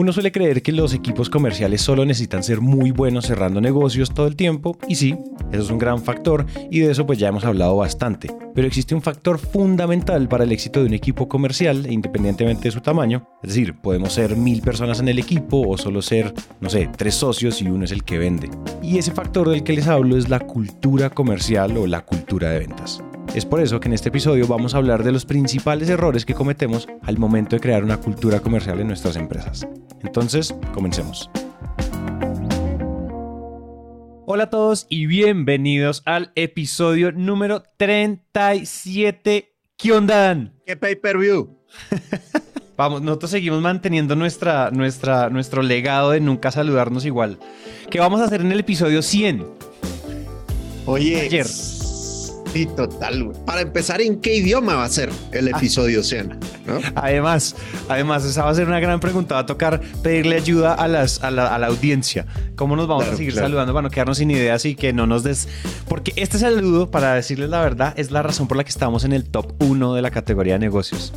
Uno suele creer que los equipos comerciales solo necesitan ser muy buenos cerrando negocios todo el tiempo, y sí, eso es un gran factor, y de eso pues ya hemos hablado bastante. Pero existe un factor fundamental para el éxito de un equipo comercial, independientemente de su tamaño. Es decir, podemos ser mil personas en el equipo o solo ser, no sé, tres socios y uno es el que vende. Y ese factor del que les hablo es la cultura comercial o la cultura de ventas. Es por eso que en este episodio vamos a hablar de los principales errores que cometemos al momento de crear una cultura comercial en nuestras empresas. Entonces, comencemos. Hola a todos y bienvenidos al episodio número 37. ¿Qué onda? ¿Qué pay-per-view? Vamos, nosotros seguimos manteniendo nuestra, nuestra, nuestro legado de nunca saludarnos igual. ¿Qué vamos a hacer en el episodio 100? Oye, ayer Sí, total, güey. Para empezar, ¿en qué idioma va a ser el ah. episodio 100? Además, además, esa va a ser una gran pregunta. Va a tocar pedirle ayuda a, las, a, la, audiencia. ¿Cómo nos vamos a seguir saludando para no quedarnos sin ideas y que no nos des... Porque este saludo, para decirles la verdad, es la razón por la que estamos en el top 1 de la categoría de negocios.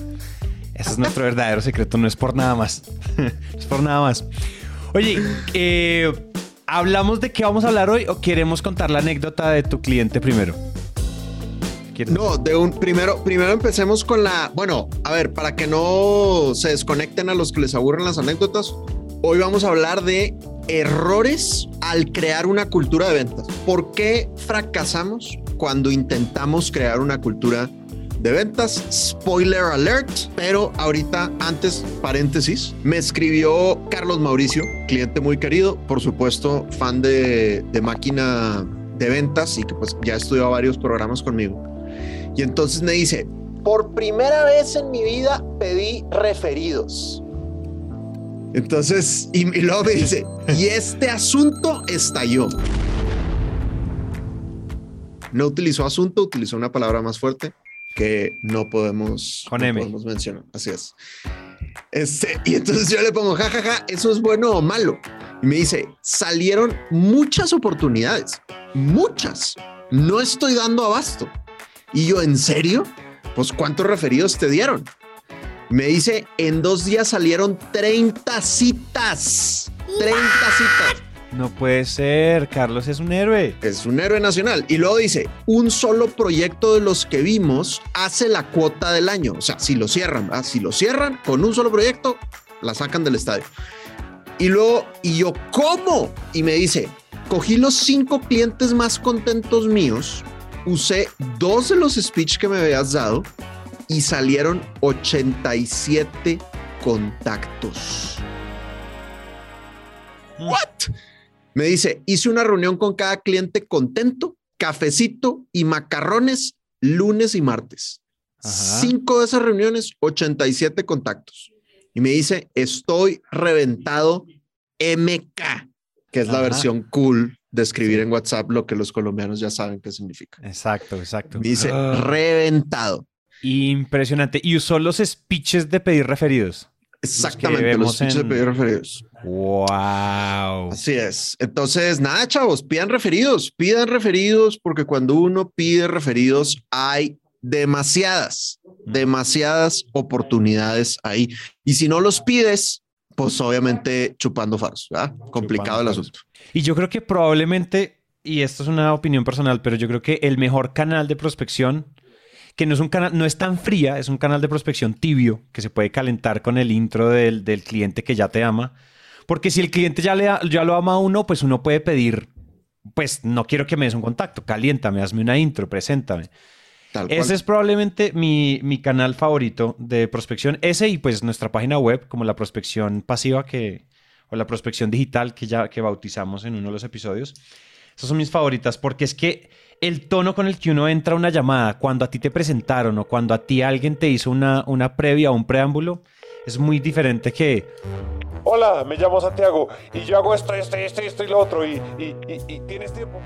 Ese es nuestro verdadero secreto, no es por nada más. no es por nada más. Oye, eh, ¿hablamos de qué vamos a hablar hoy o queremos contar la anécdota de tu cliente primero? No, de un primero, primero empecemos con la. Bueno, a ver, para que no se desconecten a los que les aburren las anécdotas, hoy vamos a hablar de errores al crear una cultura de ventas. ¿Por qué fracasamos cuando intentamos crear una cultura de ventas? Spoiler alert, pero ahorita, antes, paréntesis, me escribió Carlos Mauricio, cliente muy querido, por supuesto, fan de, de máquina de ventas y que pues ya estudió varios programas conmigo. Y entonces me dice, por primera vez en mi vida pedí referidos. Entonces, y, luego me dice, y este asunto estalló. No utilizó asunto, utilizó una palabra más fuerte que no podemos, Con podemos mencionar. Así es. Este, y entonces yo le pongo, jajaja, ja, ja, eso es bueno o malo. Y me dice, salieron muchas oportunidades, muchas. No estoy dando abasto. Y yo, ¿en serio? Pues ¿cuántos referidos te dieron? Me dice, en dos días salieron 30 citas. 30 citas. No puede ser, Carlos es un héroe. Es un héroe nacional. Y luego dice, un solo proyecto de los que vimos hace la cuota del año. O sea, si lo cierran, ¿verdad? si lo cierran con un solo proyecto, la sacan del estadio. Y luego, y yo, ¿cómo? Y me dice, cogí los cinco clientes más contentos míos usé dos de los speech que me habías dado y salieron 87 contactos. ¿What? Me dice, hice una reunión con cada cliente contento, cafecito y macarrones lunes y martes. Cinco de esas reuniones, 87 contactos. Y me dice, estoy reventado MK, que es la versión cool de escribir en WhatsApp lo que los colombianos ya saben qué significa. Exacto, exacto. dice ah. reventado. Impresionante. Y usó los speeches de pedir referidos. Exactamente, los, speeches de pedir referidos. Wow. Así es. Entonces, nada, chavos, pidan referidos, pidan referidos, porque cuando uno pide referidos hay demasiadas, demasiadas oportunidades ahí. Y si no los pides, pues obviamente chupando faros, ¿verdad? Complicado el asunto. Y yo creo que probablemente, y esto es una opinión personal, pero yo creo que el mejor canal de prospección, que no es un canal, no es tan fría, es un canal de prospección tibio, que se puede calentar con el intro del, cliente que ya te ama. Porque si el cliente ya, le, ya lo ama a uno, pues uno puede pedir, pues no quiero que me des un contacto, caliéntame, hazme una intro, preséntame. Ese es probablemente mi, canal favorito de prospección. Ese y pues nuestra página web, como la prospección pasiva que, o la prospección digital que ya que bautizamos en uno de los episodios. Esas son mis favoritas porque es que el tono con el que uno entra a una llamada, cuando a ti te presentaron o cuando a ti alguien te hizo una, una previa o un preámbulo, es muy diferente que... Hola, me llamo Santiago y yo hago esto, esto, esto, esto y lo otro y, y, y tienes tiempo.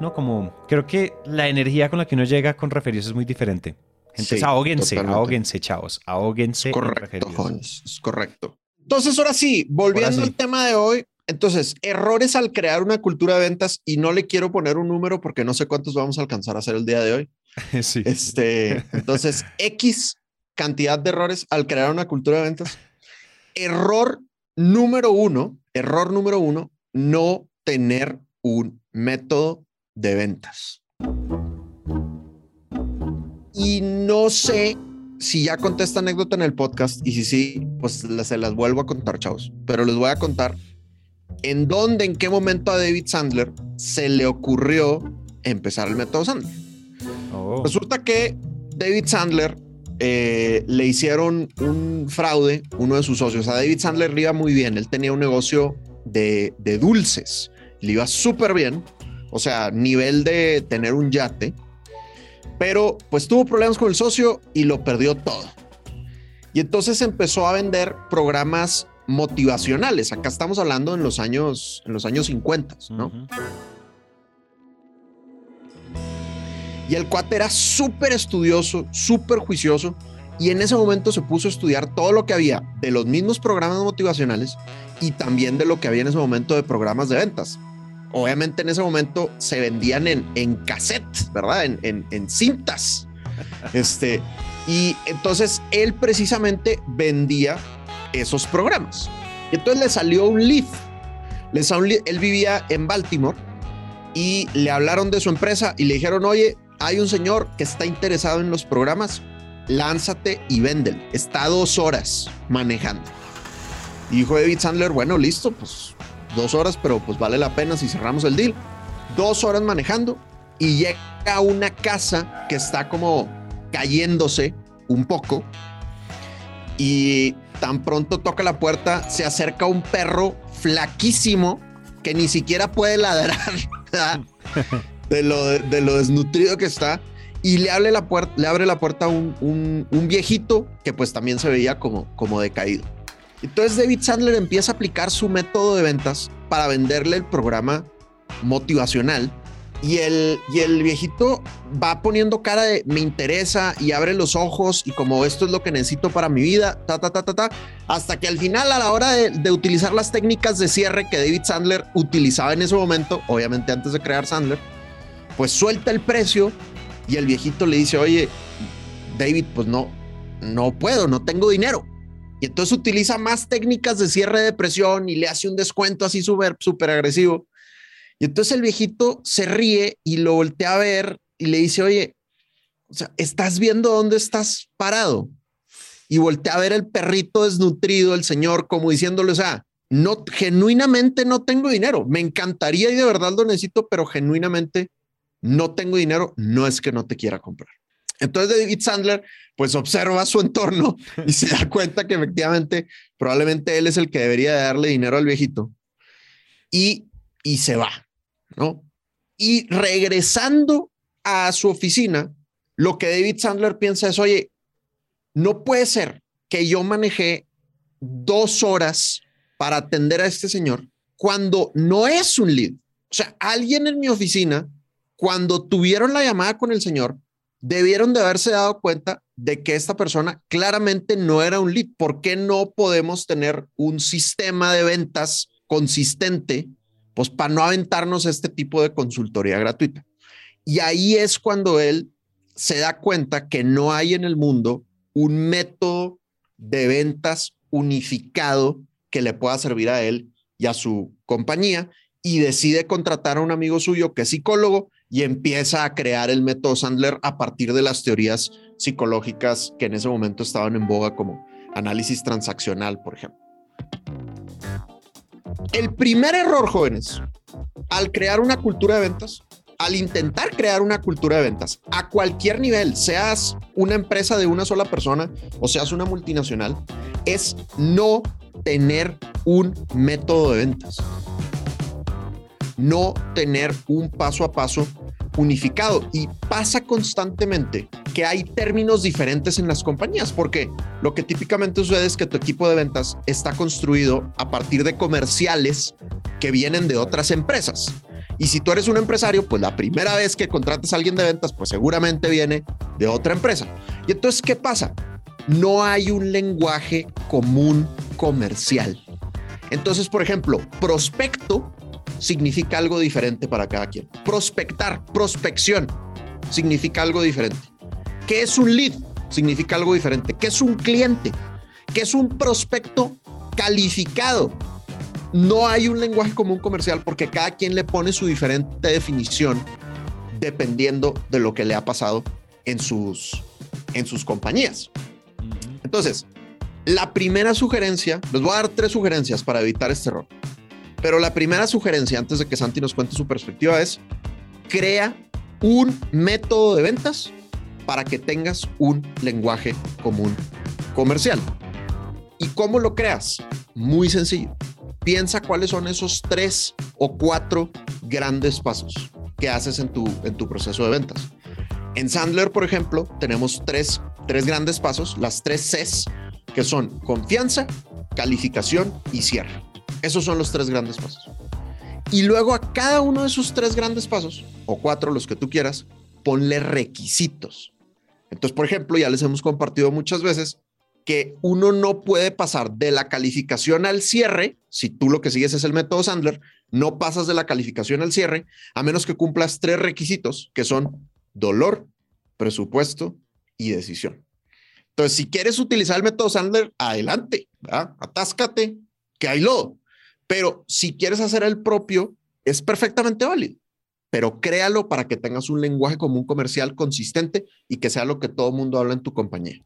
¿no? Como creo que la energía con la que uno llega con referidos es muy diferente. Entonces, ahóguense, ahóguense, chavos, ahóguense. correcto, es correcto. Entonces, ahora sí, volviendo al tema de hoy, entonces, errores al crear una cultura de ventas y no le quiero poner un número porque no sé cuántos vamos a alcanzar a hacer el día de hoy. Sí. Este, entonces, X cantidad de errores al crear una cultura de ventas. Error número uno, error número uno, no tener un método de ventas. Y no sé si ya conté esta anécdota en el podcast y si sí, pues se las vuelvo a contar, chavos. Pero les voy a contar en dónde, en qué momento a David Sandler se le ocurrió empezar el método Sandler. Oh. Resulta que David Sandler eh, le hicieron un fraude, uno de sus socios. A David Sandler le iba muy bien. Él tenía un negocio de, de dulces. Le iba súper bien. O sea, nivel de tener un yate. Pero pues tuvo problemas con el socio y lo perdió todo. Y entonces empezó a vender programas motivacionales. Acá estamos hablando en los años, en los años 50, ¿no? Y el cuate era súper estudioso, súper juicioso. Y en ese momento se puso a estudiar todo lo que había de los mismos programas motivacionales y también de lo que había en ese momento de programas de ventas. Obviamente en ese momento se vendían en, en cassette, ¿verdad? En, en, cintas. Este, y entonces él precisamente vendía esos programas. Y entonces le salió un lead. Le salió, él vivía en Baltimore y le hablaron de su empresa y le dijeron, oye, hay un señor que está interesado en los programas, lánzate y véndelo. Está dos horas manejando. Y dijo David Sandler, bueno, listo, pues dos horas, pero pues vale la pena si cerramos el deal. Dos horas manejando y llega a una casa que está como cayéndose un poco y tan pronto toca la puerta, se acerca un perro flaquísimo que ni siquiera puede ladrar de lo, de lo desnutrido que está y le abre la puerta, le abre la puerta a un, un, viejito que pues también se veía como, como decaído. Entonces David Sandler empieza a aplicar su método de ventas para venderle el programa motivacional y el, y el viejito va poniendo cara de me interesa y abre los ojos y como esto es lo que necesito para mi vida, ta, ta, ta, ta, ta, hasta que al final a la hora de, utilizar las técnicas de cierre que David Sandler utilizaba en ese momento, obviamente antes de crear Sandler, pues suelta el precio y el viejito le dice, oye, David, pues no, no puedo, no tengo dinero. Y entonces utiliza más técnicas de cierre de presión y le hace un descuento así súper, súper agresivo. Y entonces el viejito se ríe y lo voltea a ver y le dice, oye, o sea, ¿estás viendo dónde estás parado? Y voltea a ver el perrito desnutrido, el señor, como diciéndole, o sea, no, genuinamente no tengo dinero. Me encantaría y de verdad lo necesito, pero genuinamente no tengo dinero. No es que no te quiera comprar. Entonces David Sandler pues observa su entorno y se da cuenta que efectivamente probablemente él es el que debería darle dinero al viejito y, y se va. ¿no? Y regresando a su oficina, lo que David Sandler piensa es, oye, no puede ser que yo manejé dos horas para atender a este señor cuando no es un lead. O sea, alguien en mi oficina, cuando tuvieron la llamada con el señor, debieron de haberse dado cuenta de que esta persona claramente no era un lead. ¿Por qué no podemos tener un sistema de ventas consistente pues para no aventarnos este tipo de consultoría gratuita. Y ahí es cuando él se da cuenta que no hay en el mundo un método de ventas unificado que le pueda servir a él y a su compañía y decide contratar a un amigo suyo que es psicólogo y empieza a crear el método Sandler a partir de las teorías psicológicas que en ese momento estaban en boga como análisis transaccional, por ejemplo. El primer error, jóvenes, al crear una cultura de ventas, al intentar crear una cultura de ventas a cualquier nivel, seas una empresa de una sola persona o seas una multinacional, es no tener un método de ventas. No tener un paso a paso unificado y pasa constantemente que hay términos diferentes en las compañías, porque lo que típicamente sucede es que tu equipo de ventas está construido a partir de comerciales que vienen de otras empresas. Y si tú eres un empresario, pues la primera vez que contrates a alguien de ventas, pues seguramente viene de otra empresa. Y entonces, ¿qué pasa? No hay un lenguaje común comercial. Entonces, por ejemplo, prospecto significa algo diferente para cada quien. Prospectar, prospección, significa algo diferente. ¿Qué es un lead? Significa algo diferente. ¿Qué es un cliente? ¿Qué es un prospecto calificado? No hay un lenguaje común comercial porque cada quien le pone su diferente definición dependiendo de lo que le ha pasado en sus, en sus compañías. Entonces, la primera sugerencia, les voy a dar tres sugerencias para evitar este error. Pero la primera sugerencia, antes de que Santi nos cuente su perspectiva, es crea un método de ventas para que tengas un lenguaje común comercial. ¿Y cómo lo creas? Muy sencillo. Piensa cuáles son esos tres o cuatro grandes pasos que haces en tu, en tu proceso de ventas. En Sandler, por ejemplo, tenemos tres, tres grandes pasos, las tres Cs, que son confianza, calificación y cierre. Esos son los tres grandes pasos. Y luego a cada uno de esos tres grandes pasos, o cuatro, los que tú quieras, ponle requisitos. Entonces, por ejemplo, ya les hemos compartido muchas veces que uno no puede pasar de la calificación al cierre, si tú lo que sigues es el método Sandler, no pasas de la calificación al cierre, a menos que cumplas tres requisitos, que son dolor, presupuesto y decisión. Entonces, si quieres utilizar el método Sandler, adelante, atáscate, que hay lodo. Pero si quieres hacer el propio, es perfectamente válido. Pero créalo para que tengas un lenguaje común comercial consistente y que sea lo que todo el mundo habla en tu compañía.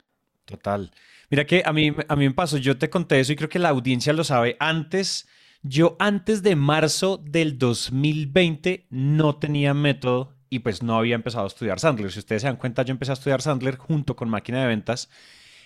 Total. Mira que a mí, a mí me pasó, yo te conté eso y creo que la audiencia lo sabe. Antes, yo antes de marzo del 2020 no tenía método y pues no había empezado a estudiar Sandler. Si ustedes se dan cuenta, yo empecé a estudiar Sandler junto con máquina de ventas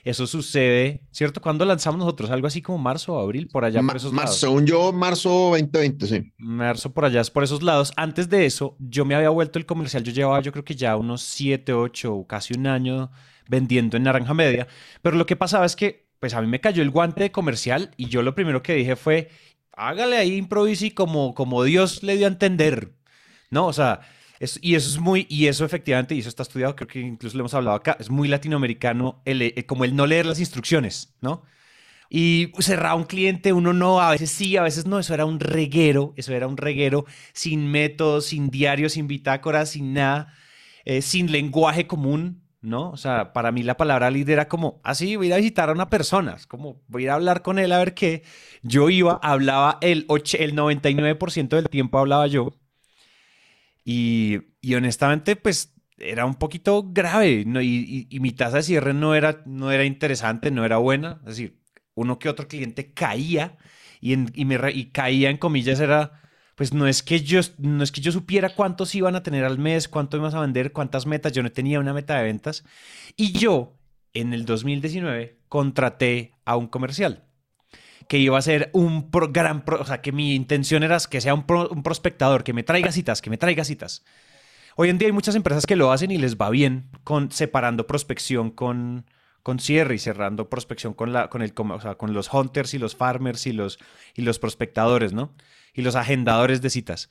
eso sucede, ¿cierto? ¿Cuándo lanzamos nosotros? Algo así como marzo o abril, por allá por esos lados. Según yo, marzo 2020, sí. Marzo por allá, por esos lados. Antes de eso, yo me había vuelto el comercial. Yo llevaba, yo creo que ya unos 7, 8, casi un año vendiendo en Naranja Media. Pero lo que pasaba es que, pues a mí me cayó el guante de comercial y yo lo primero que dije fue, hágale ahí improvisi como, como Dios le dio a entender. ¿No? O sea, y eso es muy, y eso efectivamente, y eso está estudiado, creo que incluso lo hemos hablado acá, es muy latinoamericano, el, eh, como el no leer las instrucciones, ¿no? Y cerrar un cliente, uno no, a veces sí, a veces no, eso era un reguero, eso era un reguero sin métodos, sin diarios, sin bitácoras, sin nada, eh, sin lenguaje común, ¿no? O sea, para mí la palabra líder era como, así, ah, voy a ir a visitar a una persona, es como, voy a ir a hablar con él a ver qué. Yo iba, hablaba el, el 99% del tiempo hablaba yo, y, honestamente, pues era un poquito grave y, mi tasa de cierre no era, no era interesante, no era buena. Es decir, uno que otro cliente caía y, caía en comillas era, pues no es, que yo, no es que yo supiera cuántos iban a tener al mes, cuánto ibas a vender, cuántas metas, yo no tenía una meta de ventas. Y yo, en el 2019, contraté a un comercial que iba a ser un gran, o sea, que mi intención era que sea un, un, prospectador, que me traiga citas, que me traiga citas. Hoy en día hay muchas empresas que lo hacen y les va bien con separando prospección con, con cierre y cerrando prospección con, la, con, el, o sea, con los hunters y los farmers y los, y los prospectadores, ¿no? Y los agendadores de citas.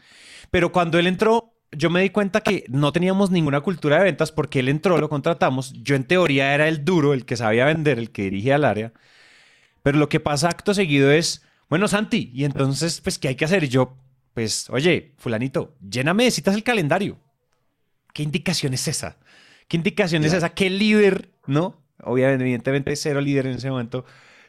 Pero cuando él entró, yo me di cuenta que no teníamos ninguna cultura de ventas porque él entró, lo contratamos. Yo en teoría era el duro, el que sabía vender, el que dirigía el área. Pero lo que pasa acto seguido es, bueno, Santi, y entonces, pues, ¿qué hay que hacer? Y yo, pues, oye, fulanito, lléname de citas el calendario. ¿Qué indicación es esa? ¿Qué indicación es esa? ¿Qué líder, no? Obviamente, evidentemente, cero líder en ese momento.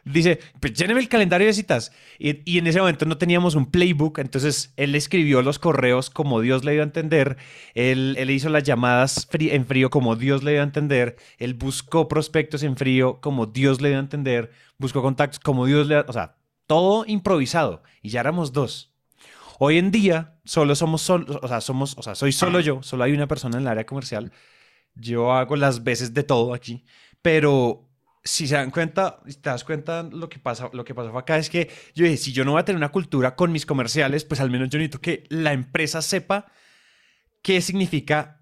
Dice, pues lléneme el calendario de citas. Y, en ese momento no teníamos un playbook, entonces él escribió los correos como Dios le dio a entender, él, él hizo las llamadas en frío como Dios le dio a entender, él buscó prospectos en frío como Dios le dio a entender, buscó contactos como Dios le, o sea, todo improvisado y ya éramos dos. Hoy en día solo somos, solo, o sea, somos, o sea, soy solo yo, solo hay una persona en el área comercial. Yo hago las veces de todo aquí, pero si se dan cuenta, si te das cuenta, lo que pasa, lo que pasó acá es que yo dije, si yo no voy a tener una cultura con mis comerciales, pues al menos yo necesito que la empresa sepa qué significa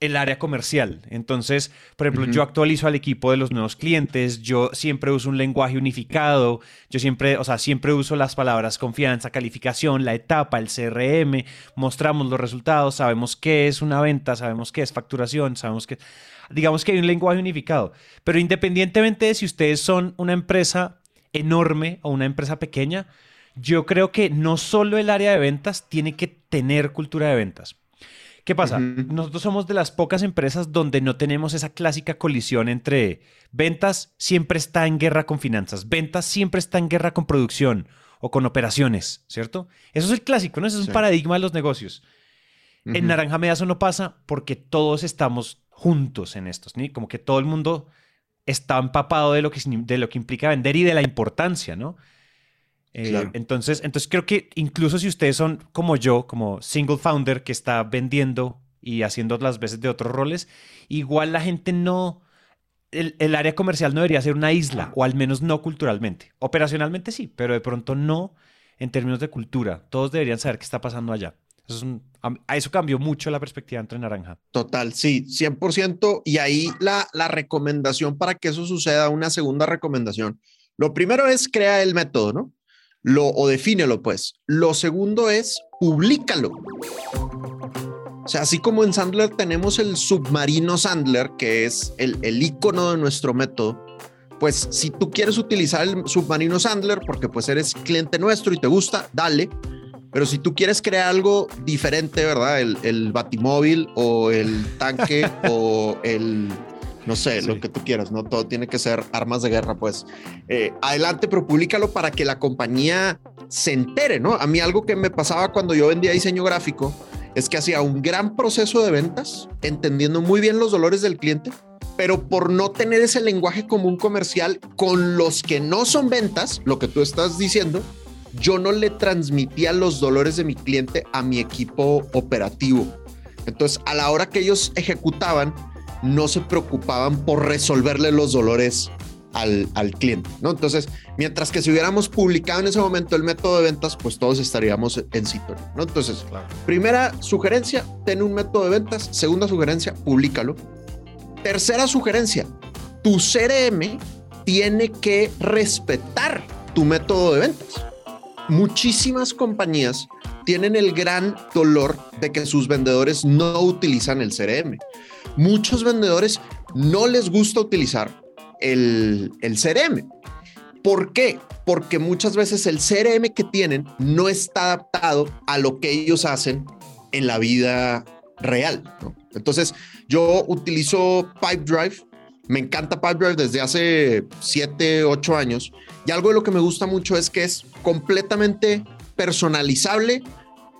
el área comercial. Entonces, por ejemplo, yo actualizo al equipo de los nuevos clientes, yo siempre uso un lenguaje unificado, yo siempre, o sea, siempre uso las palabras confianza, calificación, la etapa, el CRM, mostramos los resultados, sabemos qué es una venta, sabemos qué es facturación, sabemos qué... Digamos que hay un lenguaje unificado, pero independientemente de si ustedes son una empresa enorme o una empresa pequeña, yo creo que no solo el área de ventas tiene que tener cultura de ventas. ¿Qué pasa? Nosotros somos de las pocas empresas donde no tenemos esa clásica colisión entre ventas siempre está en guerra con finanzas, ventas siempre está en guerra con producción o con operaciones, ¿cierto? Eso es el clásico, ¿no? Eso es un paradigma de los negocios. En Naranja Media eso no pasa porque todos estamos juntos en estos, ¿no? Como que todo el mundo está empapado de lo que, de lo que implica vender y de la importancia, ¿no? Eh, entonces, entonces creo que incluso si ustedes son como yo, como single founder que está vendiendo y haciendo las veces de otros roles, igual la gente no, el, área comercial no debería ser una isla, o al menos no culturalmente. Operacionalmente sí, pero de pronto no en términos de cultura. Todos deberían saber qué está pasando allá. Eso, a eso cambió mucho la perspectiva entre Naranja. Total, sí, 100%. Y ahí la, la recomendación para que eso suceda, una segunda recomendación. Lo primero es crear el método, ¿no? lo, o defínelo pues. Lo segundo es publícalo. O sea, así como en Sandler tenemos el submarino Sandler, que es el, el icono de nuestro método, pues si tú quieres utilizar el submarino Sandler porque pues eres cliente nuestro y te gusta, dale. Pero si tú quieres crear algo diferente, ¿verdad? El, el batimóvil o el tanque o el no sé, lo que tú quieras, no todo tiene que ser armas de guerra, pues eh, adelante, pero públicalo para que la compañía se entere, ¿no? A mí algo que me pasaba cuando yo vendía diseño gráfico es que hacía un gran proceso de ventas, entendiendo muy bien los dolores del cliente, pero por no tener ese lenguaje común comercial con los que no son ventas, lo que tú estás diciendo, yo no le transmitía los dolores de mi cliente a mi equipo operativo. Entonces, a la hora que ellos ejecutaban, no se preocupaban por resolverle los dolores al, cliente, ¿no? Entonces, mientras que si hubiéramos publicado en ese momento el método de ventas, pues todos estaríamos en sintonía, ¿no? Entonces, primera sugerencia, ten un método de ventas. Segunda sugerencia, públicalo. Tercera sugerencia, tu CRM tiene que respetar tu método de ventas. Muchísimas compañías tienen el gran dolor de que sus vendedores no utilizan el CRM muchos vendedores no les gusta utilizar el, el CRM. ¿Por qué? Porque muchas veces el CRM que tienen no está adaptado a lo que ellos hacen en la vida real. Entonces, yo utilizo Pipedrive. Me encanta Pipedrive desde hace 7, 8 años. Y algo de lo que me gusta mucho es que es completamente personalizable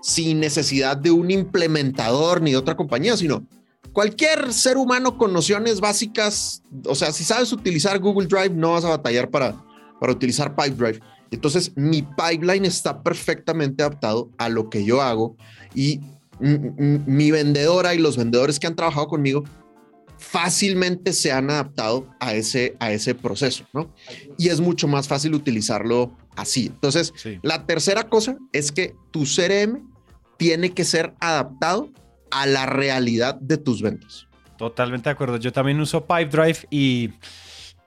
sin necesidad de un implementador ni de otra compañía, sino cualquier ser humano con nociones básicas, o sea, si sabes utilizar Google Drive, no vas a batallar para, para utilizar Pipedrive. Entonces, mi pipeline está perfectamente adaptado a lo que yo hago y mi vendedora y los vendedores que han trabajado conmigo fácilmente se han adaptado a ese, a ese proceso, ¿no? Y es mucho más fácil utilizarlo así. Entonces, la tercera cosa es que tu CRM tiene que ser adaptado a la realidad de tus ventas. Totalmente de acuerdo. Yo también uso Pipedrive y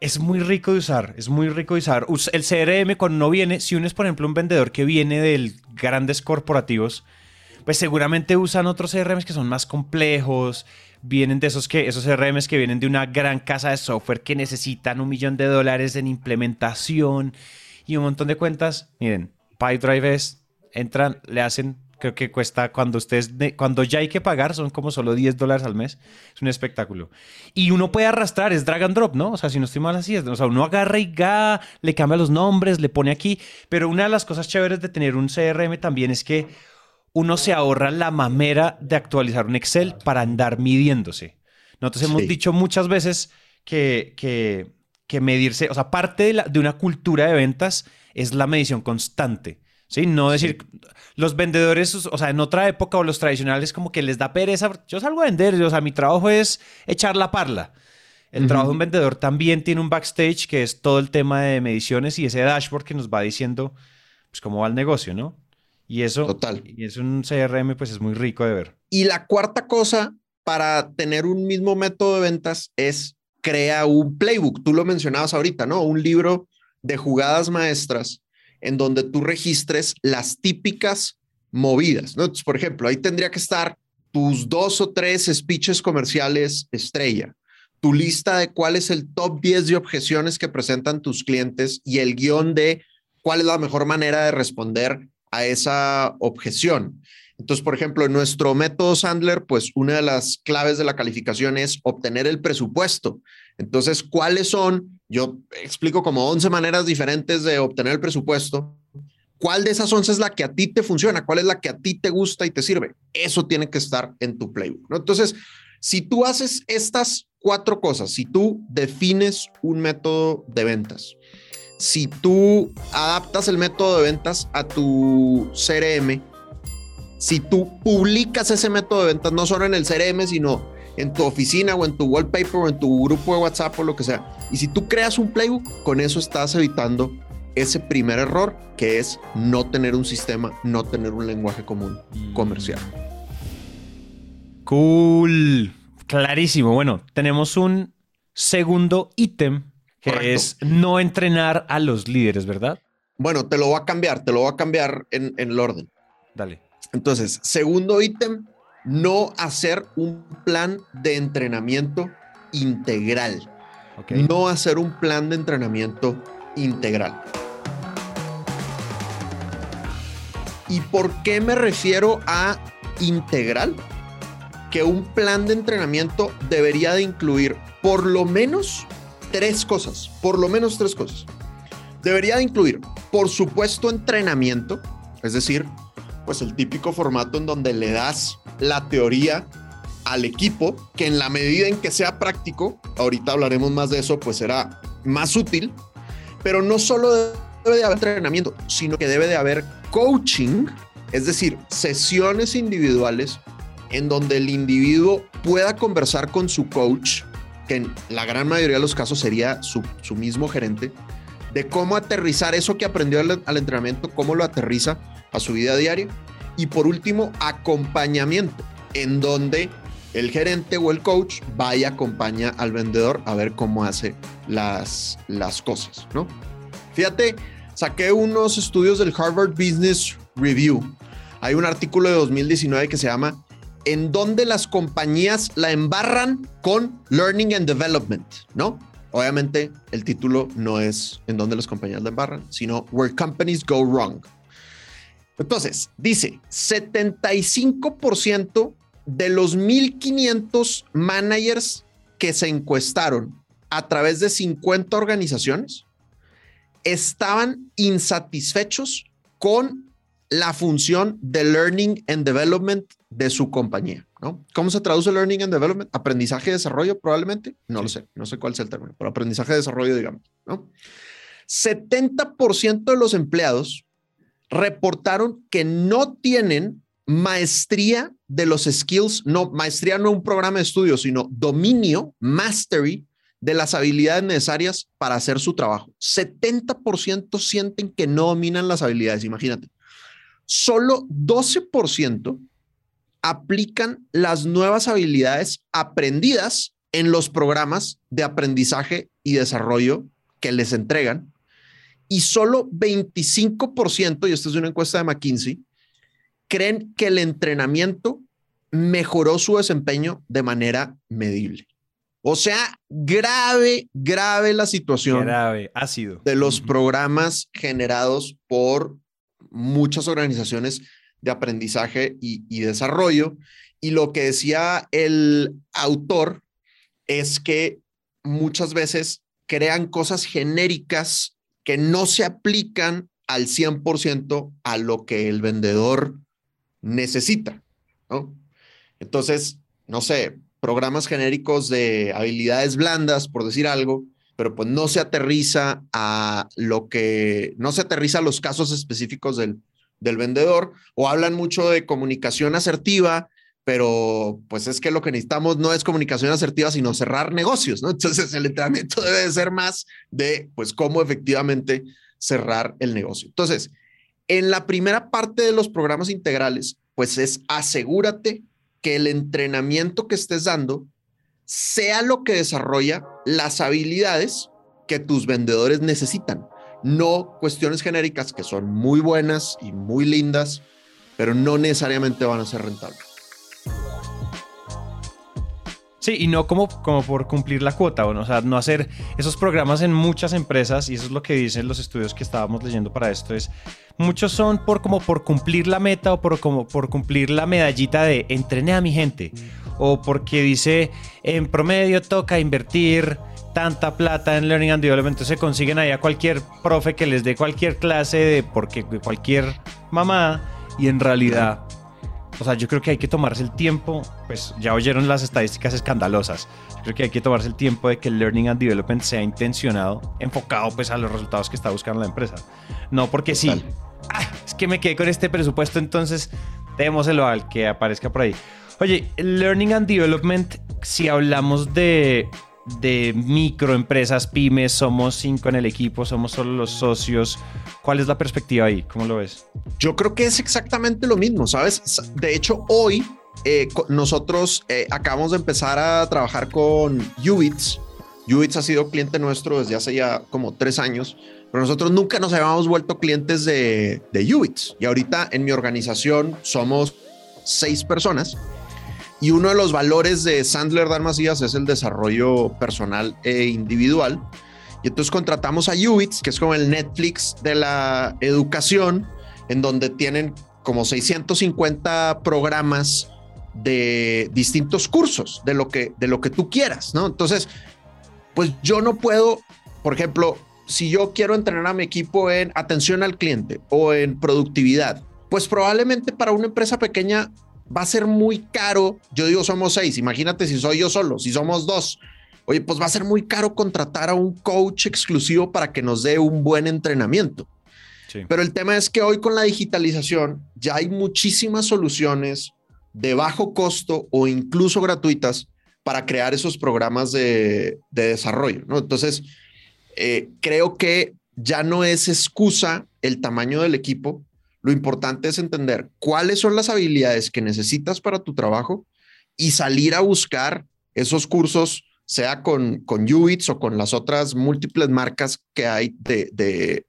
es muy rico de usar. Es muy rico de usar. El CRM cuando no viene, si uno es por ejemplo un vendedor que viene de grandes corporativos, pues seguramente usan otros CRMs que son más complejos, vienen de esos que esos CRMs que vienen de una gran casa de software que necesitan un millón de dólares en implementación y un montón de cuentas. Miren, Pipedrive es entran, le hacen Creo que cuesta cuando ustedes, cuando ya hay que pagar, son como solo 10 dólares al mes. Es un espectáculo. Y uno puede arrastrar, es drag and drop, ¿no? O sea, si no estoy mal así, es, o sea, uno agarra y ga, le cambia los nombres, le pone aquí. Pero una de las cosas chéveres de tener un CRM también es que uno se ahorra la mamera de actualizar un Excel para andar midiéndose. Nosotros hemos dicho muchas veces que, que, que medirse, o sea, parte de, la, de una cultura de ventas es la medición constante. ¿sí? No decir, los vendedores, o sea, en otra época o los tradicionales como que les da pereza, yo salgo a vender, o sea, mi trabajo es echar la parla. El trabajo de un vendedor también tiene un backstage que es todo el tema de mediciones y ese dashboard que nos va diciendo pues cómo va el negocio, ¿no? Y eso, Total. Y es un CRM, pues es muy rico de ver. Y la cuarta cosa para tener un mismo método de ventas es crea un playbook. Tú lo mencionabas ahorita, ¿no? Un libro de jugadas maestras en donde tú registres las típicas movidas, ¿no? por ejemplo, ahí tendría que estar tus dos o tres speeches comerciales estrella, tu lista de cuál es el top 10 de objeciones que presentan tus clientes y el guion de cuál es la mejor manera de responder a esa objeción. Entonces, por ejemplo, en nuestro método Sandler, pues una de las claves de la calificación es obtener el presupuesto. Entonces, ¿cuáles son? Yo explico como 11 maneras diferentes de obtener el presupuesto. ¿Cuál de esas 11 es la que a ti te funciona? ¿Cuál es la que a ti te gusta y te sirve? Eso tiene que estar en tu playbook. ¿no? Entonces, si tú haces estas cuatro cosas, si tú defines un método de ventas, si tú adaptas el método de ventas a tu CRM, si tú publicas ese método de ventas no solo en el CRM, sino en tu oficina o en tu wallpaper o en tu grupo de WhatsApp o lo que sea, y si tú creas un playbook, con eso estás evitando ese primer error que es no tener un sistema, no tener un lenguaje común comercial. Cool, clarísimo. Bueno, tenemos un segundo ítem que es no entrenar a los líderes, ¿verdad? Bueno, te lo voy a cambiar, te lo voy a cambiar en, en el orden. Dale. Entonces, segundo ítem, no hacer un plan de entrenamiento integral. No hacer un plan de entrenamiento integral. ¿Y por qué me refiero a integral? Que un plan de entrenamiento debería de incluir por lo menos tres cosas, por lo menos tres cosas. Debería de incluir, por supuesto, entrenamiento, es decir, pues el típico formato en donde le das la teoría al equipo, que en la medida en que sea práctico, ahorita hablaremos más de eso, pues será más útil, pero no solo debe de haber entrenamiento, sino que debe de haber coaching, es decir, sesiones individuales en donde el individuo pueda conversar con su coach que en la gran mayoría de los casos sería su, mismo gerente, de cómo aterrizar eso que aprendió al, entrenamiento, cómo lo aterriza a su vida diaria. Y por último, acompañamiento, en donde el gerente o el coach vaya y acompaña al vendedor a ver cómo hace las, las cosas, ¿no? Fíjate, saqué unos estudios del Harvard Business Review. Hay un artículo de 2019 que se llama en donde las compañías la embarran con Learning and Development, ¿no? Obviamente el título no es en donde las compañías la embarran, sino Where Companies Go Wrong. Entonces, dice, 75% de los 1.500 managers que se encuestaron a través de 50 organizaciones estaban insatisfechos con la función de Learning and Development de su compañía, ¿no? ¿Cómo se traduce Learning and Development? Aprendizaje y desarrollo, probablemente. No lo sé, no sé cuál es el término, pero aprendizaje y desarrollo, digamos, ¿no? 70% de los empleados reportaron que no tienen maestría de los skills, no, maestría no un programa de estudio, sino dominio, mastery de las habilidades necesarias para hacer su trabajo. 70% sienten que no dominan las habilidades, imagínate. Solo 12% aplican las nuevas habilidades aprendidas en los programas de aprendizaje y desarrollo que les entregan. Y solo 25%, y esta es una encuesta de McKinsey, creen que el entrenamiento mejoró su desempeño de manera medible. O sea, grave, grave la situación. Grave, ácido. De los programas generados por muchas organizaciones de aprendizaje y, desarrollo. Y lo que decía el autor es que muchas veces crean cosas genéricas que no se aplican al 100% a lo que el vendedor necesita. Entonces, no sé, programas genéricos de habilidades blandas, por decir algo, pero pues no se aterriza a lo que, no se aterriza a los casos específicos del, del vendedor o hablan mucho de comunicación asertiva, pero pues es que lo que necesitamos no es comunicación asertiva, sino cerrar negocios, ¿no? Entonces el entrenamiento debe de ser más de pues cómo efectivamente cerrar el negocio. Entonces, en la primera parte de los programas integrales, pues es asegúrate que el entrenamiento que estés dando sea lo que desarrolla las habilidades que tus vendedores necesitan, no cuestiones genéricas que son muy buenas y muy lindas, pero no necesariamente van a ser rentables. Sí, y no como, como por cumplir la cuota, o sea, no hacer esos programas en muchas empresas, y eso es lo que dicen los estudios que estábamos leyendo para esto, es muchos son por como por cumplir la meta o por como por cumplir la medallita de entrené a mi gente, o porque dice en promedio toca invertir tanta plata en Learning and Development, entonces se consiguen ahí a cualquier profe que les dé cualquier clase de porque cualquier mamá y en realidad o sea, yo creo que hay que tomarse el tiempo, pues ya oyeron las estadísticas escandalosas. Creo que hay que tomarse el tiempo de que el learning and development sea intencionado, enfocado pues a los resultados que está buscando la empresa. No porque sí. Ah, es que me quedé con este presupuesto, entonces démoselo al que aparezca por ahí. Oye, learning and development, si hablamos de de microempresas, pymes, somos cinco en el equipo, somos solo los socios. ¿Cuál es la perspectiva ahí? ¿Cómo lo ves? Yo creo que es exactamente lo mismo, ¿sabes? De hecho, hoy eh, nosotros eh, acabamos de empezar a trabajar con Ubits. Ubits ha sido cliente nuestro desde hace ya como tres años, pero nosotros nunca nos habíamos vuelto clientes de, de. Y ahorita en mi organización somos seis personas y uno de los valores de Sandler Dalmacías es el desarrollo personal e individual. Y entonces contratamos a Ubits, que es como el Netflix de la educación, en donde tienen como 650 programas de distintos cursos, de lo que, de lo que tú quieras, ¿no? Entonces, pues yo no puedo, por ejemplo, si yo quiero entrenar a mi equipo en atención al cliente o en productividad, pues probablemente para una empresa pequeña va a ser muy caro. Yo digo, somos seis. Imagínate si soy yo solo, si somos dos. Oye, pues va a ser muy caro contratar a un coach exclusivo para que nos dé un buen entrenamiento. Pero el tema es que hoy con la digitalización ya hay muchísimas soluciones de bajo costo o incluso gratuitas para crear esos programas de, desarrollo. ¿no? Entonces, eh, creo que ya no es excusa el tamaño del equipo, lo importante es entender cuáles son las habilidades que necesitas para tu trabajo y salir a buscar esos cursos, sea con, con Ubits o con las otras múltiples marcas que hay de,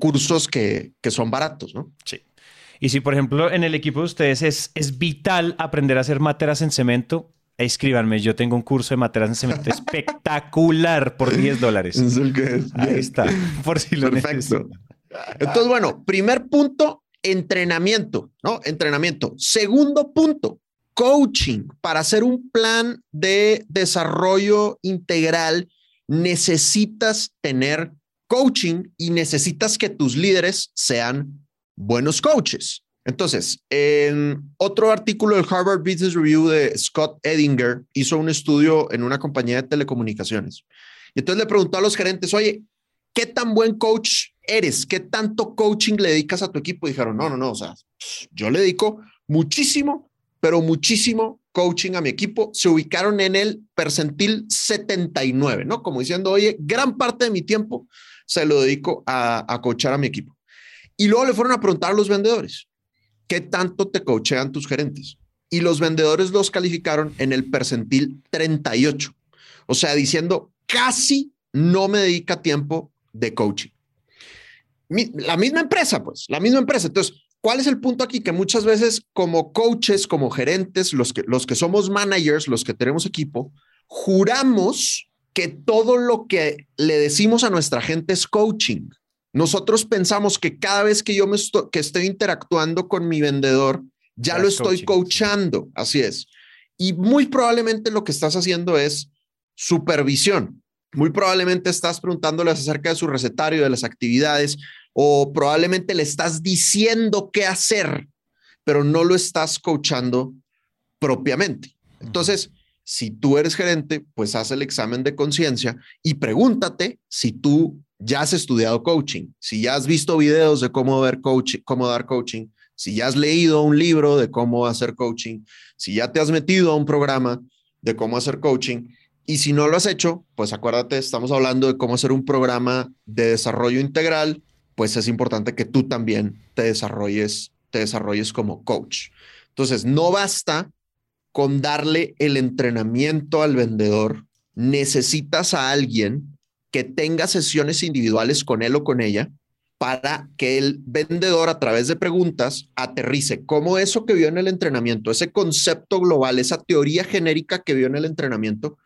cursos que, son baratos, ¿no? Sí. Y si, por ejemplo, en el equipo de ustedes es, es vital aprender a hacer materas en cemento, escríbanme, yo tengo un curso de materas en cemento espectacular por 10 dólares. Es el que es. Ahí está, por si lo Perfecto. Entonces, bueno, primer punto, entrenamiento, ¿no? Entrenamiento. Segundo punto, coaching. Para hacer un plan de desarrollo integral, necesitas tener coaching y necesitas que tus líderes sean buenos coaches. Entonces, en otro artículo del Harvard Business Review de Scott Edinger hizo un estudio en una compañía de telecomunicaciones. Y entonces le preguntó a los gerentes, oye, ¿qué tan buen coach eres? ¿Qué tanto coaching le dedicas a tu equipo? dijeron, no, no, no, o sea, yo le dedico muchísimo, pero muchísimo coaching a mi equipo. Se ubicaron en el percentil 79, ¿no? Como diciendo, oye, gran parte de mi tiempo se lo dedico a, a coachar a mi equipo. Y luego le fueron a preguntar a los vendedores, ¿qué tanto te coachean tus gerentes? Y los vendedores los calificaron en el percentil 38. O sea, diciendo, casi no me dedica tiempo de coaching la misma empresa, pues, la misma empresa. Entonces, ¿cuál es el punto aquí? Que muchas veces como coaches, como gerentes, los que, los que somos managers, los que tenemos equipo, juramos que todo lo que le decimos a nuestra gente es coaching. Nosotros pensamos que cada vez que yo me estoy, que estoy interactuando con mi vendedor, ya lo estoy coachando. Así es. Y muy probablemente lo que estás haciendo es supervisión. Muy probablemente estás preguntándoles acerca de su recetario, de las actividades, o probablemente le estás diciendo qué hacer, pero no lo estás coachando propiamente. Entonces, si tú eres gerente, pues haz el examen de conciencia y pregúntate si tú ya has estudiado coaching, si ya has visto videos de cómo, ver coach, cómo dar coaching, si ya has leído un libro de cómo hacer coaching, si ya te has metido a un programa de cómo hacer coaching. Y si no lo has hecho, pues acuérdate, estamos hablando de cómo hacer un programa de desarrollo integral pues es importante que tú también te desarrolles, te desarrolles como coach. Entonces, no basta con darle el entrenamiento al vendedor, necesitas a alguien que tenga sesiones individuales con él o con ella para que el vendedor a través de preguntas aterrice cómo eso que vio en el entrenamiento, ese concepto global, esa teoría genérica que vio en el entrenamiento,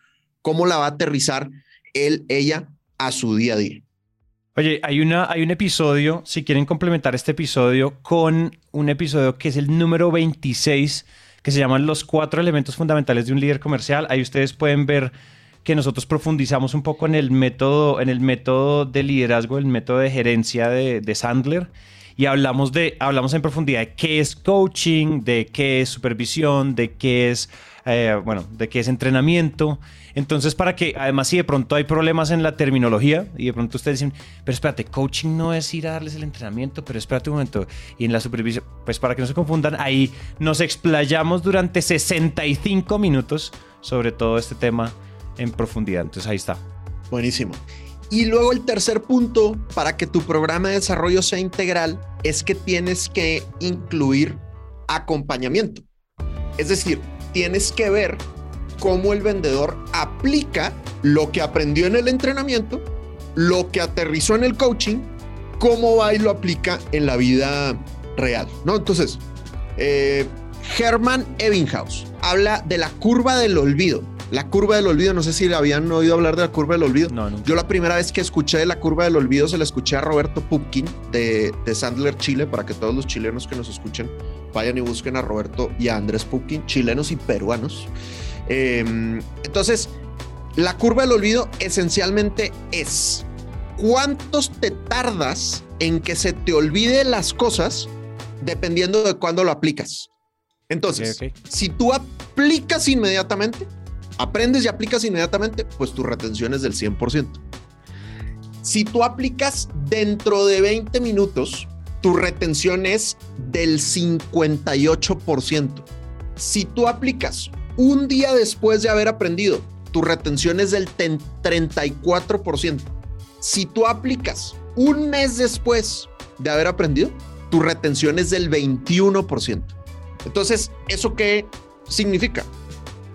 cómo la va a aterrizar él, ella a su día a día. Oye, hay, una, hay un episodio, si quieren complementar este episodio con un episodio que es el número 26, que se llama Los cuatro elementos fundamentales de un líder comercial. Ahí ustedes pueden ver que nosotros profundizamos un poco en el método, en el método de liderazgo, el método de gerencia de Sandler y hablamos de hablamos en profundidad de qué es coaching, de qué es supervisión, de qué es eh, bueno, de qué es entrenamiento. Entonces, para que, además, si de pronto hay problemas en la terminología y de pronto ustedes dicen, pero espérate, coaching no es ir a darles el entrenamiento, pero espérate un momento, y en la supervisión, pues para que no se confundan, ahí nos explayamos durante 65 minutos sobre todo este tema en profundidad. Entonces ahí está. Buenísimo. Y luego el tercer punto para que tu programa de desarrollo sea integral es que tienes que incluir acompañamiento. Es decir, tienes que ver cómo el vendedor aplica lo que aprendió en el entrenamiento, lo que aterrizó en el coaching, cómo va y lo aplica en la vida real, ¿no? Entonces, eh, Herman Ebbinghaus habla de la curva del olvido. La curva del olvido, no sé si habían oído hablar de la curva del olvido. No, no. Yo la primera vez que escuché de la curva del olvido se la escuché a Roberto Pupkin de, de Sandler Chile, para que todos los chilenos que nos escuchen vayan y busquen a Roberto y a Andrés Pupkin, chilenos y peruanos. Em, entonces, la curva del olvido esencialmente es cuántos te tardas en que se te olvide las cosas dependiendo de cuándo lo aplicas. Entonces, si tú aplicas inmediatamente, aprendes y aplicas inmediatamente, pues tu retención es del 100%. Si tú aplicas dentro de 20 minutos, tu retención es del 58%. Si tú aplicas un día después de haber aprendido, tu retención es del ten- 34%. Si tú aplicas un mes después de haber aprendido, tu retención es del 21%. Entonces, ¿eso qué significa?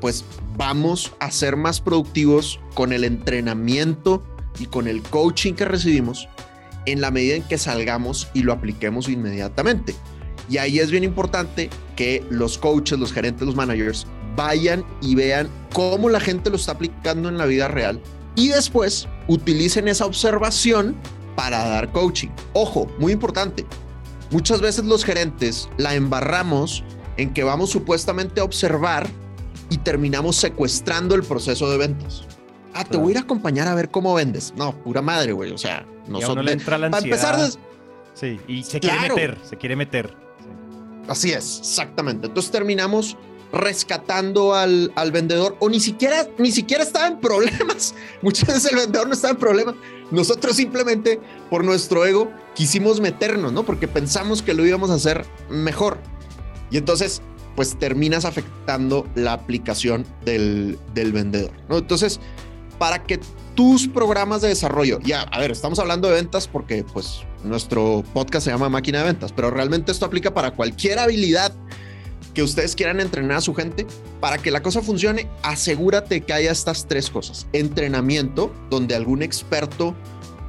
Pues vamos a ser más productivos con el entrenamiento y con el coaching que recibimos en la medida en que salgamos y lo apliquemos inmediatamente. Y ahí es bien importante que los coaches, los gerentes, los managers vayan y vean cómo la gente lo está aplicando en la vida real y después utilicen esa observación para dar coaching. Ojo, muy importante. Muchas veces los gerentes la embarramos en que vamos supuestamente a observar y terminamos secuestrando el proceso de ventas. Ah, te Claro. voy a ir a acompañar a ver cómo vendes. No, pura madre, güey. O sea, nosotros. le entra la Para empezar, ansiedad. Sí, y se Claro. quiere meter, se quiere meter. Así es, exactamente. Entonces terminamos rescatando al, al vendedor o ni siquiera, ni siquiera estaba en problemas. Muchas veces el vendedor no estaba en problemas. Nosotros simplemente por nuestro ego quisimos meternos, ¿no? Porque pensamos que lo íbamos a hacer mejor. Y entonces, pues terminas afectando la aplicación del, del vendedor, ¿no? Entonces, para que tus programas de desarrollo, ya, a ver, estamos hablando de ventas porque pues nuestro podcast se llama Máquina de Ventas, pero realmente esto aplica para cualquier habilidad que ustedes quieran entrenar a su gente. Para que la cosa funcione, asegúrate que haya estas tres cosas. Entrenamiento, donde algún experto,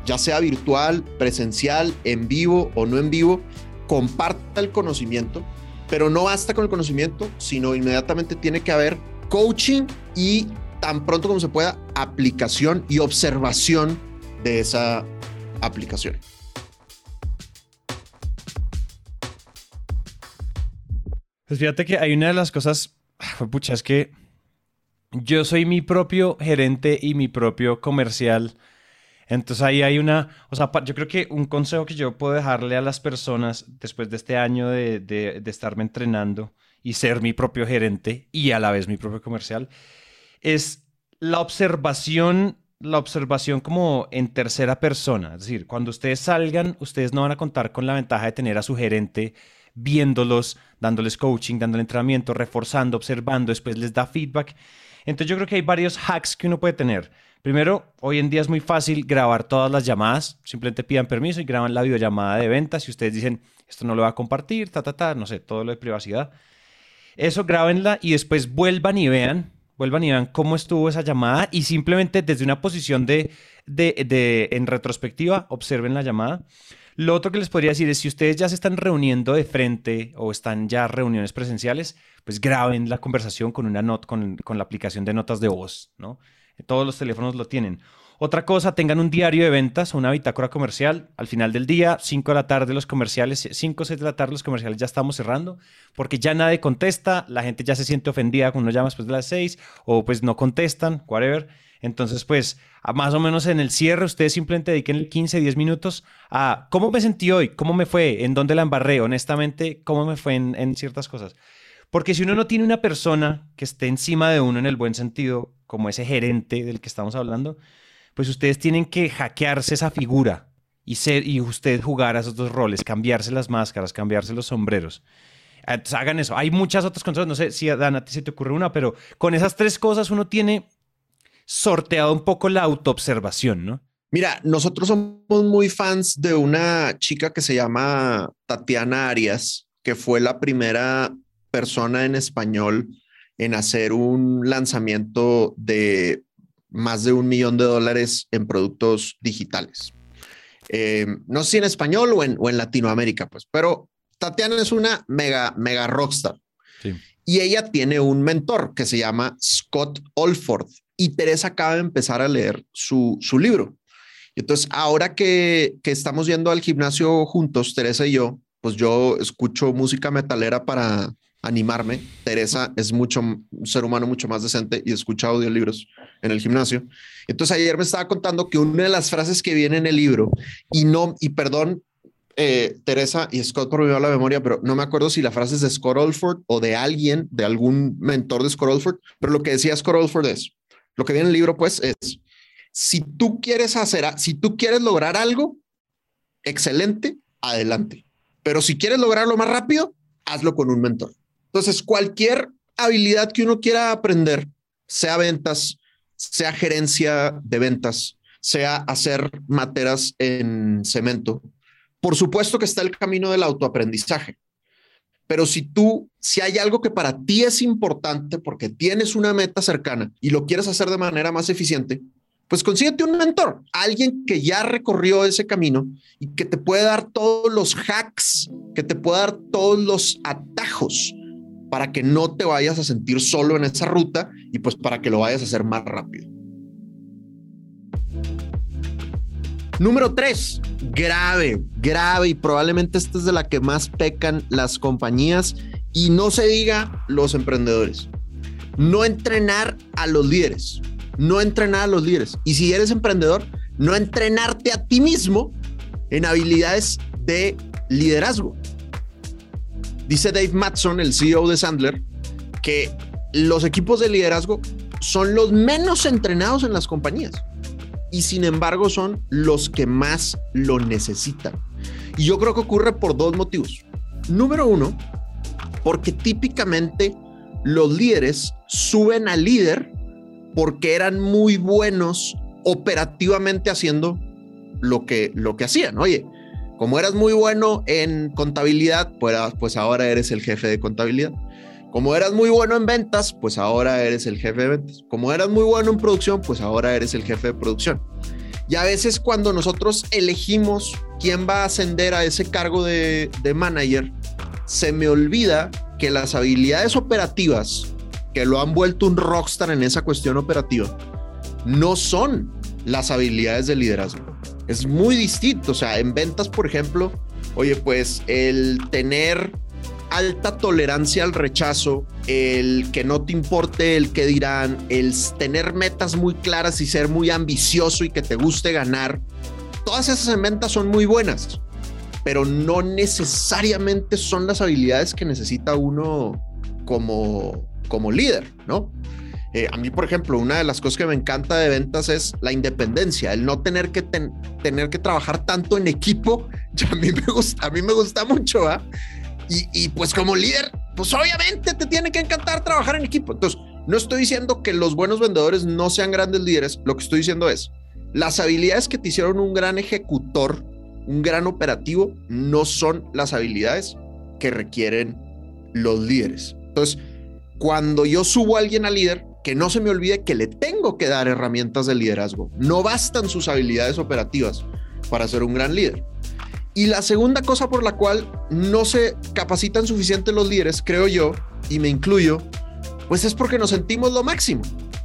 ya sea virtual, presencial, en vivo o no en vivo, comparta el conocimiento, pero no basta con el conocimiento, sino inmediatamente tiene que haber coaching y tan pronto como se pueda, aplicación y observación de esa aplicación. Pues fíjate que hay una de las cosas, ah, pucha, es que yo soy mi propio gerente y mi propio comercial. Entonces ahí hay una, o sea, yo creo que un consejo que yo puedo dejarle a las personas después de este año de, de, de estarme entrenando y ser mi propio gerente y a la vez mi propio comercial es la observación, la observación como en tercera persona. Es decir, cuando ustedes salgan, ustedes no van a contar con la ventaja de tener a su gerente viéndolos, dándoles coaching, dándole entrenamiento, reforzando, observando, después les da feedback. Entonces yo creo que hay varios hacks que uno puede tener. Primero, hoy en día es muy fácil grabar todas las llamadas. Simplemente pidan permiso y graban la videollamada de ventas. Si ustedes dicen, esto no lo va a compartir, ta, ta, ta, no sé, todo lo de privacidad. Eso grábenla y después vuelvan y vean, vuelvan y vean cómo estuvo esa llamada y simplemente desde una posición de, de, de en retrospectiva, observen la llamada. Lo otro que les podría decir es si ustedes ya se están reuniendo de frente o están ya reuniones presenciales, pues graben la conversación con una nota, con, con la aplicación de notas de voz, ¿no? Todos los teléfonos lo tienen. Otra cosa, tengan un diario de ventas o una bitácora comercial. Al final del día, 5 de la tarde los comerciales, 5 o 6 de la tarde los comerciales ya estamos cerrando, porque ya nadie contesta, la gente ya se siente ofendida cuando llama después de las 6 o pues no contestan, whatever. Entonces, pues, más o menos en el cierre, ustedes simplemente dediquen 15, 10 minutos a cómo me sentí hoy, cómo me fue, en dónde la embarré, honestamente, cómo me fue en ciertas cosas. Porque si uno no tiene una persona que esté encima de uno en el buen sentido, como ese gerente del que estamos hablando, pues ustedes tienen que hackearse esa figura y, ser, y usted jugar a esos dos roles, cambiarse las máscaras, cambiarse los sombreros. Entonces hagan eso. Hay muchas otras cosas, no sé si Dana se te ocurre una, pero con esas tres cosas uno tiene sorteado un poco la autoobservación, ¿no? Mira, nosotros somos muy fans de una chica que se llama Tatiana Arias, que fue la primera persona en español en hacer un lanzamiento de más de un millón de dólares en productos digitales. Eh, no sé si en español o en, o en Latinoamérica, pues, pero Tatiana es una mega, mega rockstar. Y ella tiene un mentor que se llama Scott Olford y Teresa acaba de empezar a leer su, su libro. Entonces, ahora que, que estamos yendo al gimnasio juntos, Teresa y yo, pues yo escucho música metalera para, animarme. Teresa es mucho un ser humano mucho más decente y escucha audiolibros en el gimnasio. Entonces ayer me estaba contando que una de las frases que viene en el libro y no y perdón eh, Teresa y Scott por la memoria, pero no me acuerdo si la frase es de Scott Olford o de alguien, de algún mentor de Scott Olford, pero lo que decía Scott Olford es, lo que viene en el libro pues es, si tú quieres hacer, si tú quieres lograr algo, excelente, adelante. Pero si quieres lograrlo más rápido, hazlo con un mentor. Entonces, cualquier habilidad que uno quiera aprender, sea ventas, sea gerencia de ventas, sea hacer materas en cemento, por supuesto que está el camino del autoaprendizaje. Pero si tú, si hay algo que para ti es importante porque tienes una meta cercana y lo quieres hacer de manera más eficiente, pues consíguete un mentor, alguien que ya recorrió ese camino y que te puede dar todos los hacks, que te puede dar todos los atajos para que no te vayas a sentir solo en esa ruta y pues para que lo vayas a hacer más rápido. Número tres, grave, grave y probablemente esta es de la que más pecan las compañías y no se diga los emprendedores. No entrenar a los líderes, no entrenar a los líderes. Y si eres emprendedor, no entrenarte a ti mismo en habilidades de liderazgo. Dice Dave Matson, el CEO de Sandler, que los equipos de liderazgo son los menos entrenados en las compañías y sin embargo son los que más lo necesitan. Y yo creo que ocurre por dos motivos. Número uno, porque típicamente los líderes suben al líder porque eran muy buenos operativamente haciendo lo que, lo que hacían. Oye, como eras muy bueno en contabilidad, pues, pues ahora eres el jefe de contabilidad. Como eras muy bueno en ventas, pues ahora eres el jefe de ventas. Como eras muy bueno en producción, pues ahora eres el jefe de producción. Y a veces cuando nosotros elegimos quién va a ascender a ese cargo de, de manager, se me olvida que las habilidades operativas que lo han vuelto un rockstar en esa cuestión operativa no son las habilidades de liderazgo es muy distinto. O sea, en ventas, por ejemplo, oye, pues el tener alta tolerancia al rechazo, el que no te importe el que dirán, el tener metas muy claras y ser muy ambicioso y que te guste ganar, todas esas en ventas son muy buenas, pero no necesariamente son las habilidades que necesita uno como, como líder, ¿no? Eh, a mí, por ejemplo, una de las cosas que me encanta de ventas es la independencia, el no tener que, tener que trabajar tanto en equipo. a mí me gusta, a mí me gusta mucho, ¿ah? Y, y, pues como líder, pues obviamente te tiene que encantar trabajar en equipo. Entonces, no estoy diciendo que los buenos vendedores no sean grandes líderes, lo que estoy diciendo es, las habilidades que te hicieron un gran ejecutor, un gran operativo, no son las habilidades que requieren los líderes. Entonces, cuando yo subo a alguien a líder, que no se me olvide que le tengo que dar herramientas de liderazgo. No bastan sus habilidades operativas para ser un gran líder. Y la segunda cosa por la cual no se capacitan suficiente los líderes, creo yo, y me incluyo, pues es porque nos sentimos lo máximo.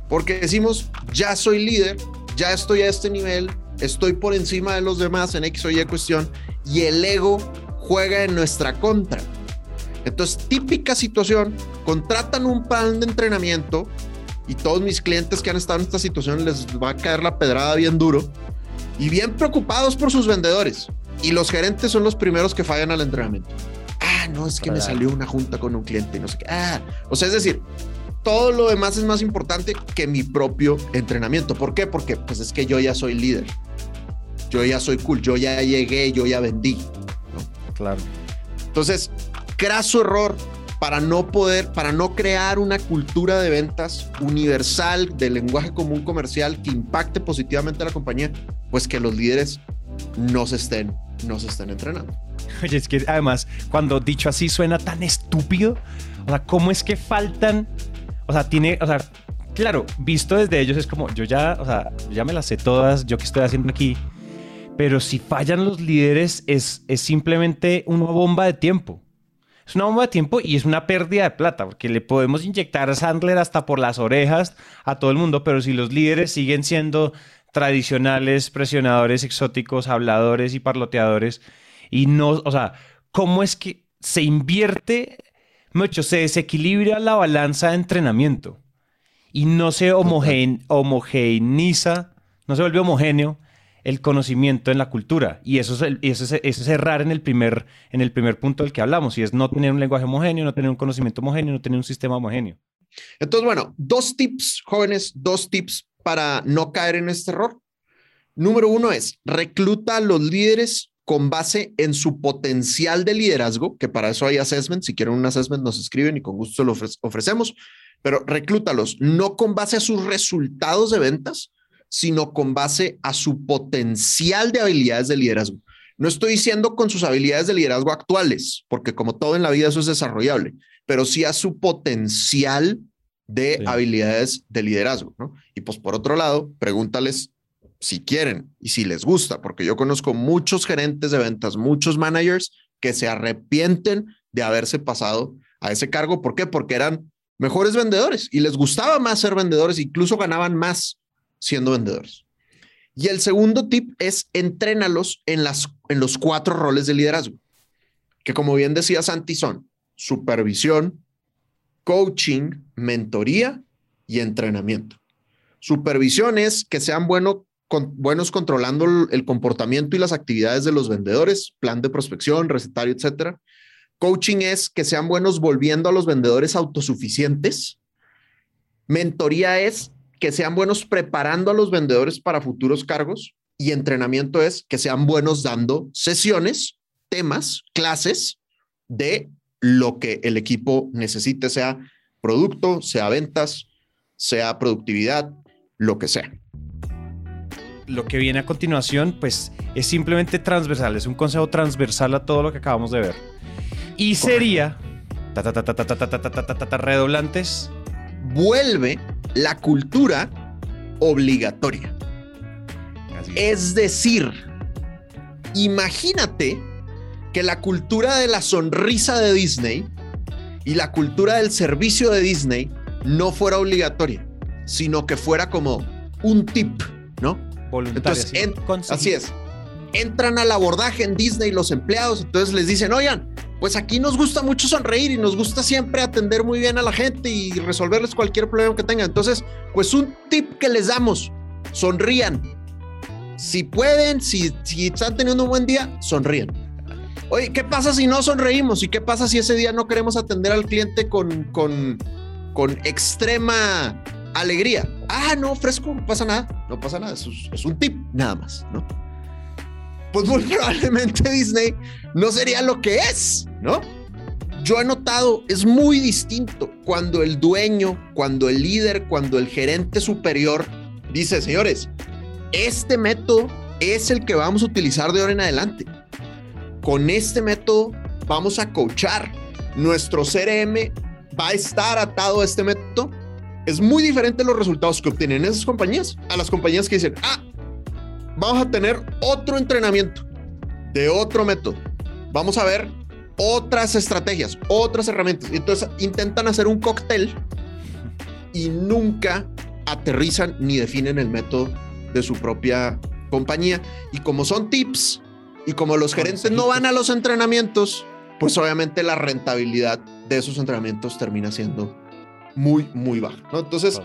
Porque decimos, ya soy líder, ya estoy a este nivel, estoy por encima de los demás en X o Y cuestión, y el ego juega en nuestra contra. Entonces, típica situación, contratan un plan de entrenamiento y todos mis clientes que han estado en esta situación les va a caer la pedrada bien duro y bien preocupados por sus vendedores. Y los gerentes son los primeros que fallan al entrenamiento. Ah, no, es que me salió una junta con un cliente y no sé qué. Ah, o sea, es decir, todo lo demás es más importante que mi propio entrenamiento. ¿Por qué? Porque pues es que yo ya soy líder. Yo ya soy cool, yo ya llegué, yo ya vendí. Claro. Entonces, craso error para no poder, para no crear una cultura de ventas universal de lenguaje común comercial que impacte positivamente a la compañía, pues que los líderes no se estén, no se estén entrenando. Oye, es que además, cuando dicho así suena tan estúpido, o sea, ¿cómo es que faltan? O sea, tiene, o sea, claro, visto desde ellos es como, yo ya, o sea, ya me las sé todas, yo qué estoy haciendo aquí, pero si fallan los líderes es, es simplemente una bomba de tiempo es una bomba de tiempo y es una pérdida de plata, porque le podemos inyectar a Sandler hasta por las orejas a todo el mundo, pero si los líderes siguen siendo tradicionales, presionadores exóticos, habladores y parloteadores, y no, o sea, ¿cómo es que se invierte, mucho, se desequilibra la balanza de entrenamiento y no se homogeneiza, no se vuelve homogéneo el conocimiento en la cultura. Y eso es, eso es, errar en el, primer, en el primer punto del que hablamos, y es no tener un lenguaje homogéneo, no tener un conocimiento homogéneo, no tener un sistema homogéneo. Entonces, bueno, dos tips, jóvenes, dos tips para no caer en este error. Número uno es, recluta a los líderes con base en su potencial de liderazgo, que para eso hay assessment. Si quieren un assessment, nos escriben y con gusto lo ofrecemos, pero reclútalos no con base a sus resultados de ventas, sino con base a su potencial de habilidades de liderazgo. No estoy diciendo con sus habilidades de liderazgo actuales, porque como todo en la vida eso es desarrollable, pero sí a su potencial de habilidades de liderazgo. ¿no? Y pues por otro lado, pregúntales si quieren y si les gusta, porque yo conozco muchos gerentes de ventas, muchos managers que se arrepienten de haberse pasado a ese cargo. ¿Por qué? Porque eran mejores vendedores y les gustaba más ser vendedores, incluso ganaban más siendo vendedores. Y el segundo tip es entrénalos en, las, en los cuatro roles de liderazgo, que como bien decía Santi son supervisión, coaching, mentoría y entrenamiento. Supervisión es que sean con, buenos controlando el comportamiento y las actividades de los vendedores, plan de prospección, recetario, etcétera. Coaching es que sean buenos volviendo a los vendedores autosuficientes. Mentoría es que sean buenos preparando a los vendedores para futuros cargos y entrenamiento es que sean buenos dando sesiones, temas, clases de lo que el equipo necesite, sea producto, sea ventas, sea productividad, lo que sea. Lo que viene a continuación, pues es simplemente transversal, es un consejo transversal a todo lo que acabamos de ver. Y sería, redoblantes, vuelve la cultura obligatoria. es. decir, imagínate que la cultura de la sonrisa de Disney y la cultura del servicio de Disney no fuera obligatoria, sino que fuera como un tip, ¿no? Entonces, así es. Entran al abordaje en Disney los empleados, entonces les dicen, oigan, pues aquí nos gusta mucho sonreír y nos gusta siempre atender muy bien a la gente y resolverles cualquier problema que tengan. Entonces, pues un tip que les damos, sonrían. Si pueden, si, si están teniendo un buen día, sonríen. Oye, ¿qué pasa si no sonreímos? ¿Y qué pasa si ese día no queremos atender al cliente con, con, con extrema alegría? Ah, no, fresco, no pasa nada, no pasa nada, es, es un tip, nada más, ¿no? Pues muy probablemente Disney no sería lo que es, ¿no? Yo he notado, es muy distinto cuando el dueño, cuando el líder, cuando el gerente superior dice, señores, este método es el que vamos a utilizar de ahora en adelante. Con este método vamos a coachar. Nuestro CRM va a estar atado a este método, es muy diferente los resultados que obtienen esas compañías a las compañías que dicen, ah, vamos a tener otro entrenamiento de otro método. Vamos a ver otras estrategias, otras herramientas. Entonces intentan hacer un cóctel y nunca aterrizan ni definen el método de su propia compañía. Y como son tips y como los gerentes no van a los entrenamientos, pues obviamente la rentabilidad de esos entrenamientos termina siendo muy, muy baja. Entonces,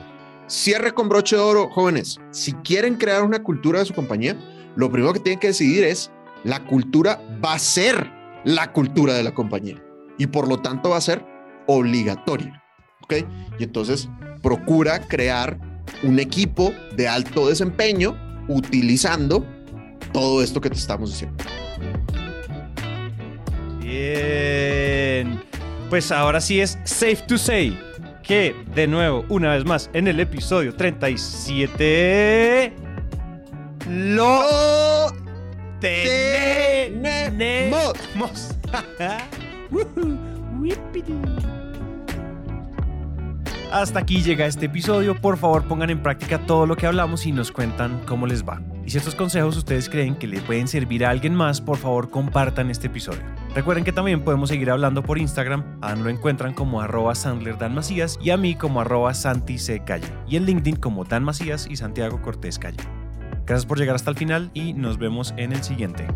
cierre con broche de oro, jóvenes. Si quieren crear una cultura de su compañía, lo primero que tienen que decidir es la cultura va a ser la cultura de la compañía y por lo tanto va a ser obligatoria. ¿Ok? Y entonces procura crear un equipo de alto desempeño utilizando todo esto que te estamos diciendo. Bien. Pues ahora sí es safe to say que, de nuevo, una vez más, en el episodio 37, lo tenemos. Hasta aquí llega este episodio. Por favor, pongan en práctica todo lo que hablamos y nos cuentan cómo les va. Y si estos consejos ustedes creen que le pueden servir a alguien más, por favor compartan este episodio. Recuerden que también podemos seguir hablando por Instagram. A Dan lo encuentran como arroba Sandler Dan y a mí como arroba Santi. Y en LinkedIn como Dan Macías y Santiago Cortés Calle. Gracias por llegar hasta el final y nos vemos en el siguiente.